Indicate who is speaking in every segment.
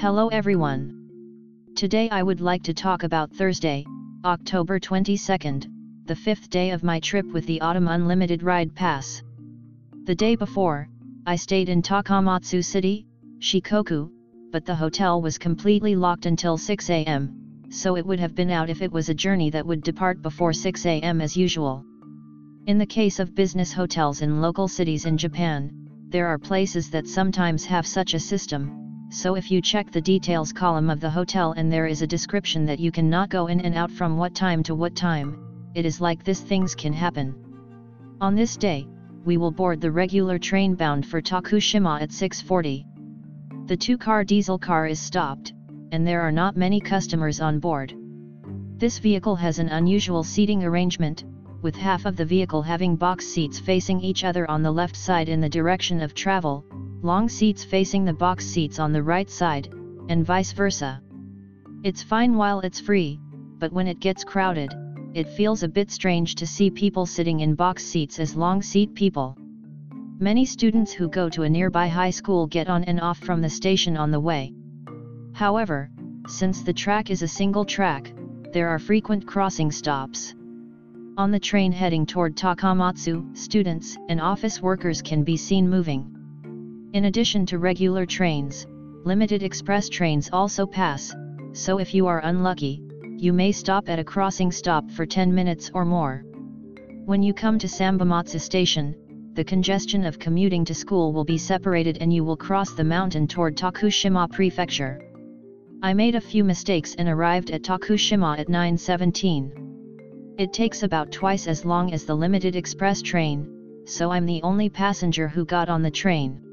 Speaker 1: Hello everyone. Today I would like to talk about Thursday, October 22nd, the fifth day of my trip with the Autumn Unlimited Ride Pass. The day before, I stayed in Takamatsu City, Shikoku, but the hotel was completely locked until 6 am, so it would have been out if it was a journey that would depart before 6 am as usual. In the case of business hotels in local cities in Japan, there are places that sometimes have such a system, so if you check the details column of the hotel and there is a description that you cannot go in and out from what time to what time, it is like this things can happen. On this day, we will board the regular train bound for Tokushima at 640. The two-car diesel car is stopped, and there are not many customers on board. This vehicle has an unusual seating arrangement, with half of the vehicle having box seats facing each other on the left side in the direction of travel, long seats facing the box seats on the right side, and vice versa. It's fine while it's free, but when it gets crowded, it feels a bit strange to see people sitting in box seats as long seat people. Many students who go to a nearby high school get on and off from the station on the way. However, since the track is a single track, there are frequent crossing stops. On the train heading toward Takamatsu, students and office workers can be seen moving. In addition to regular trains, limited express trains also pass, so if you are unlucky, you may stop at a crossing stop for 10 minutes or more. When you come to Sanbonmatsu station, the congestion of commuting to school will be separated and you will cross the mountain toward Tokushima Prefecture. I made a few mistakes and arrived at Tokushima at 9.17. It takes about twice as long as the limited express train, so I'm the only passenger who got on the train.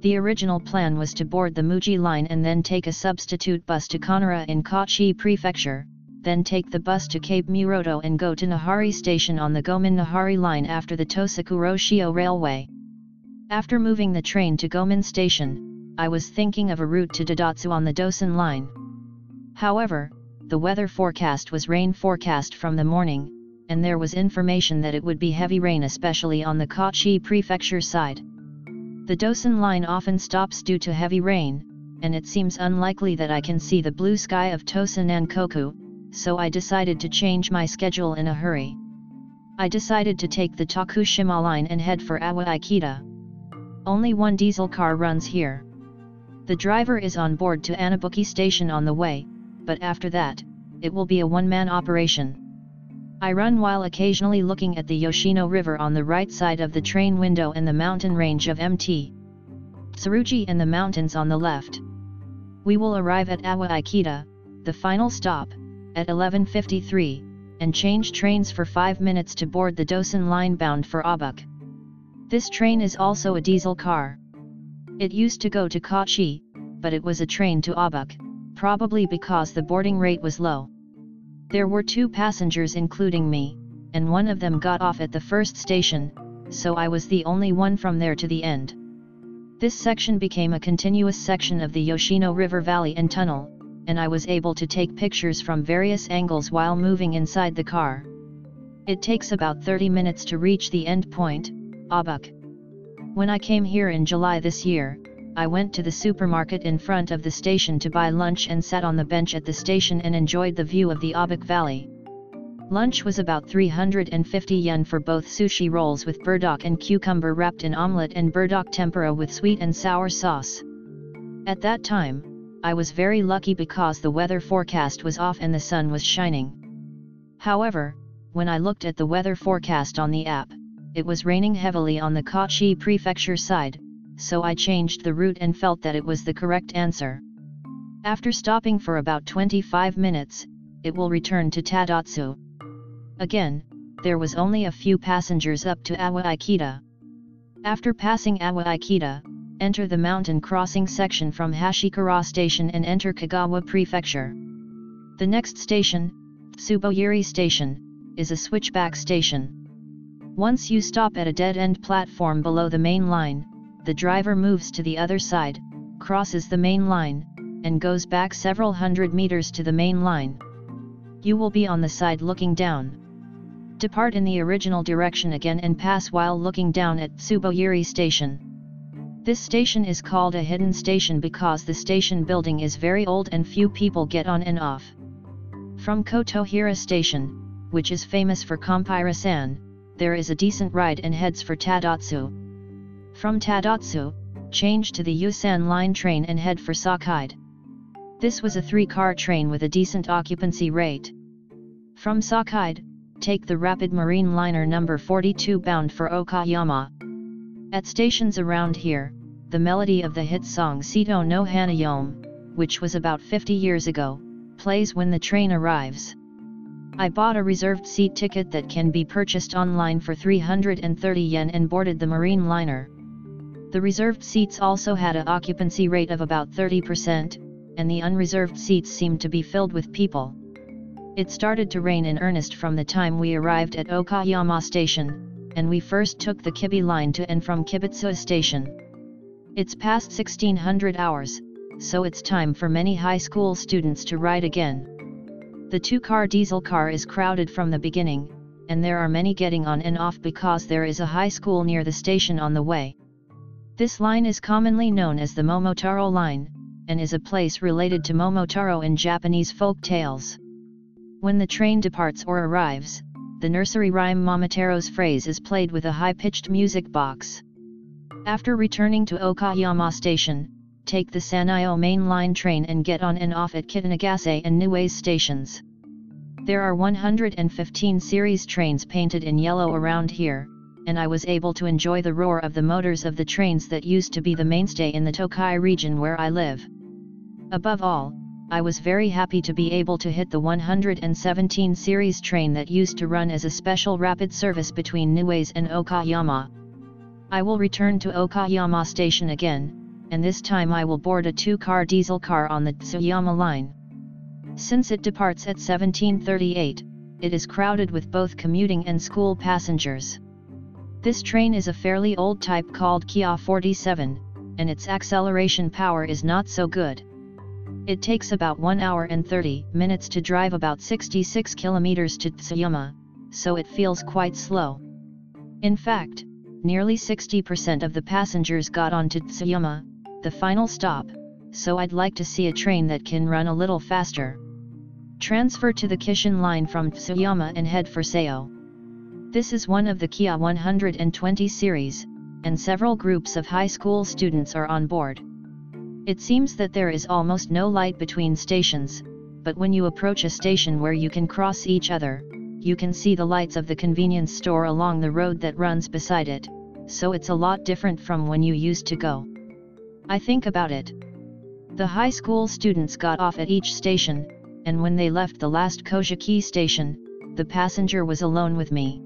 Speaker 1: The original plan was to board the Mugi line and then take a substitute bus to Kannoura in Kochi Prefecture, then take the bus to Cape Muroto and go to Nahari Station on the Gomen Nahari line after the Tosa Kuroshio Railway. After moving the train to Gomen Station, I was thinking of a route to Tadotsu on the Dosan line. However, the weather forecast was rain forecast from the morning, and there was information that it would be heavy rain especially on the Kochi prefecture side. The Dosan line often stops due to heavy rain, and it seems unlikely that I can see the blue sky of Tosa Nankoku, so I decided to change my schedule in a hurry. I decided to take the Tokushima line and head for Awa Ikeda. Only one diesel car runs here. The driver is on board to Anabuki station on the way, but after that, it will be a one-man operation. I run while occasionally looking at the Yoshino River on the right side of the train window and the mountain range of MT. Tsurugi and the mountains on the left. We will arrive at Awa Ikeda, the final stop, at 11.53, and change trains for 5 minutes to board the Dosan line bound for Oboke. This train is also a diesel car. It used to go to Kochi, but it was a train to Oboke probably because the boarding rate was low. There were two passengers including me, and one of them got off at the first station, so I was the only one from there to the end. This section became a continuous section of the Yoshino River Valley and Tunnel, and I was able to take pictures from various angles while moving inside the car. It takes about 30 minutes to reach the end point, Oboke. When I came here in July this year, I went to the supermarket in front of the station to buy lunch and sat on the bench at the station and enjoyed the view of the Oboke Valley. Lunch was about 350 yen for both sushi rolls with burdock and cucumber wrapped in omelette and burdock tempura with sweet and sour sauce. At that time, I was very lucky because the weather forecast was off and the sun was shining. However, when I looked at the weather forecast on the app, it was raining heavily on the Kochi prefecture side, so I changed the route and felt that it was the correct answer. After stopping for about 25 minutes, it will return to Tadotsu. Again, there was only a few passengers up to Awa Ikeda. After passing Awa Ikeda, enter the mountain crossing section from Hashikura Station and enter Kagawa Prefecture. The next station, Tsubojiri Station, is a switchback station. Once you stop at a dead-end platform below the main line, the driver moves to the other side, crosses the main line, and goes back several hundred meters to the main line. You will be on the side looking down. Depart in the original direction again and pass while looking down at Tsubojiri station. This station is called a hidden station because the station building is very old and few people get on and off. From Kotohira Station, which is famous for Kompira-san, there is a decent ride and heads for Tadotsu. From Tadotsu, change to the Yosan line train and head for Sakaide. This was a three-car train with a decent occupancy rate. From Sakaide, take the rapid marine liner number 42 bound for Okayama. At stations around here, the melody of the hit song Seto no Hanayome, which was about 50 years ago, plays when the train arrives. I bought a reserved seat ticket that can be purchased online for 330 yen and boarded the marine liner. The reserved seats also had a occupancy rate of about 30%, and the unreserved seats seemed to be filled with people. It started to rain in earnest from the time we arrived at Okayama Station, and we first took the Kibi line to and from Kibitsu Station. It's past 1600 hours, so it's time for many high school students to ride again. The two-car diesel car is crowded from the beginning, and there are many getting on and off because there is a high school near the station on the way. This line is commonly known as the Momotaro line, and is a place related to Momotaro in Japanese folk tales. When the train departs or arrives, the nursery rhyme Momotaro's phrase is played with a high-pitched music box. After returning to Okayama Station, take the Sanyo main line train and get on and off at Kitanagase and Niwase stations. There are 115 series trains painted in yellow around here, and I was able to enjoy the roar of the motors of the trains that used to be the mainstay in the Tokai region where I live. Above all, I was very happy to be able to hit the 117 series train that used to run as a special rapid service between Niwase and Okayama. I will return to Okayama station again, and this time I will board a two-car diesel car on the Tsuyama line. Since it departs at 1738, it is crowded with both commuting and school passengers. This train is a fairly old type called KiHa 47, and its acceleration power is not so good. It takes about 1 hour and 30 minutes to drive about 66 kilometers to Tsuyama, so it feels quite slow. In fact, nearly 60% of the passengers got on to Tsuyama, the final stop, so I'd like to see a train that can run a little faster. Transfer to the Kishin line from Tsuyama and head for Sayo. This is one of the KiHa 120 series, and several groups of high school students are on board. It seems that there is almost no light between stations, but when you approach a station where you can cross each other, you can see the lights of the convenience store along the road that runs beside it, so it's a lot different from when you used to go. I think about it. The high school students got off at each station, and when they left the last Kojiki station, the passenger was alone with me.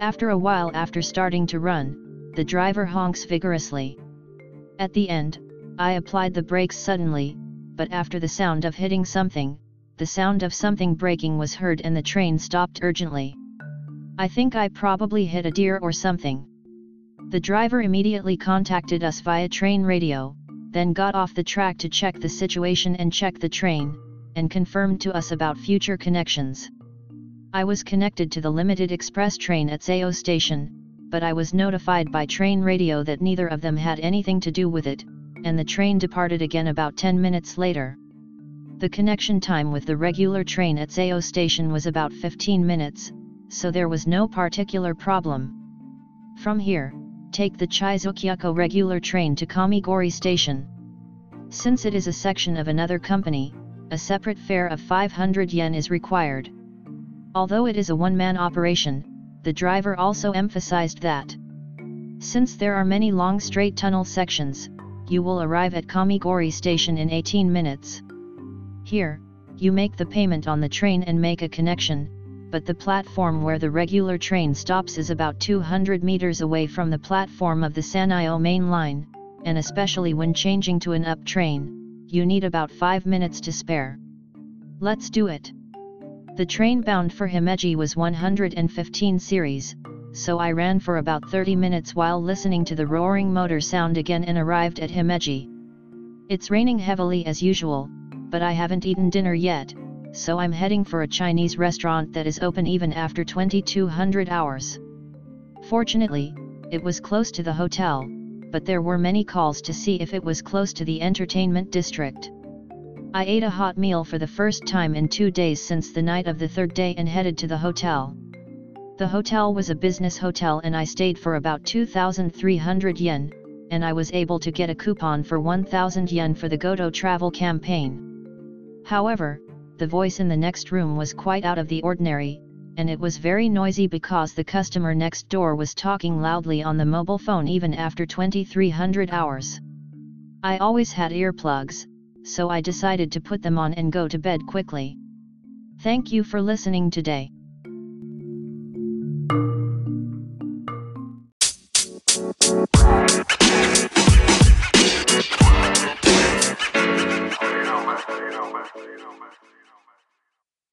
Speaker 1: After a while after starting to run, the driver honks vigorously. At the end, I applied the brakes suddenly, but after the sound of hitting something, the sound of something breaking was heard and the train stopped urgently. I think I probably hit a deer or something. The driver immediately contacted us via train radio, then got off the track to check the situation and check the train, and confirmed to us about future connections. I was connected to the limited express train at Sayo station, but I was notified by train radio that neither of them had anything to do with it, and the train departed again about 10 minutes later. The connection time with the regular train at Sayo station was about 15 minutes, so there was no particular problem. From here, take the Chizukyuko regular train to Kamigori station. Since it is a section of another company, a separate fare of 500 yen is required. Although it is a one-man operation, the driver also emphasized that since there are many long straight tunnel sections, you will arrive at Kamigori station in 18 minutes. Here, you make the payment on the train and make a connection, but the platform where the regular train stops is about 200 meters away from the platform of the Sanyo main line, and especially when changing to an up train, you need about 5 minutes to spare. Let's do it. The train bound for Himeji was 115 series, so I ran for about 30 minutes while listening to the roaring motor sound again and arrived at Himeji. It's raining heavily as usual, but I haven't eaten dinner yet, so I'm heading for a Chinese restaurant that is open even after 2200 hours. Fortunately, it was close to the hotel, but there were many calls to see if it was close to the entertainment district. I ate a hot meal for the first time in two days since the night of the third day and headed to the hotel. The hotel was a business hotel and I stayed for about 2,300 yen, and I was able to get a coupon for 1000 yen for the Goto travel campaign. However, the voice in the next room was quite out of the ordinary, and it was very noisy because the customer next door was talking loudly on the mobile phone even after 2300 hours. I always had earplugs, so I decided to put them on and go to bed quickly. Thank you for listening today.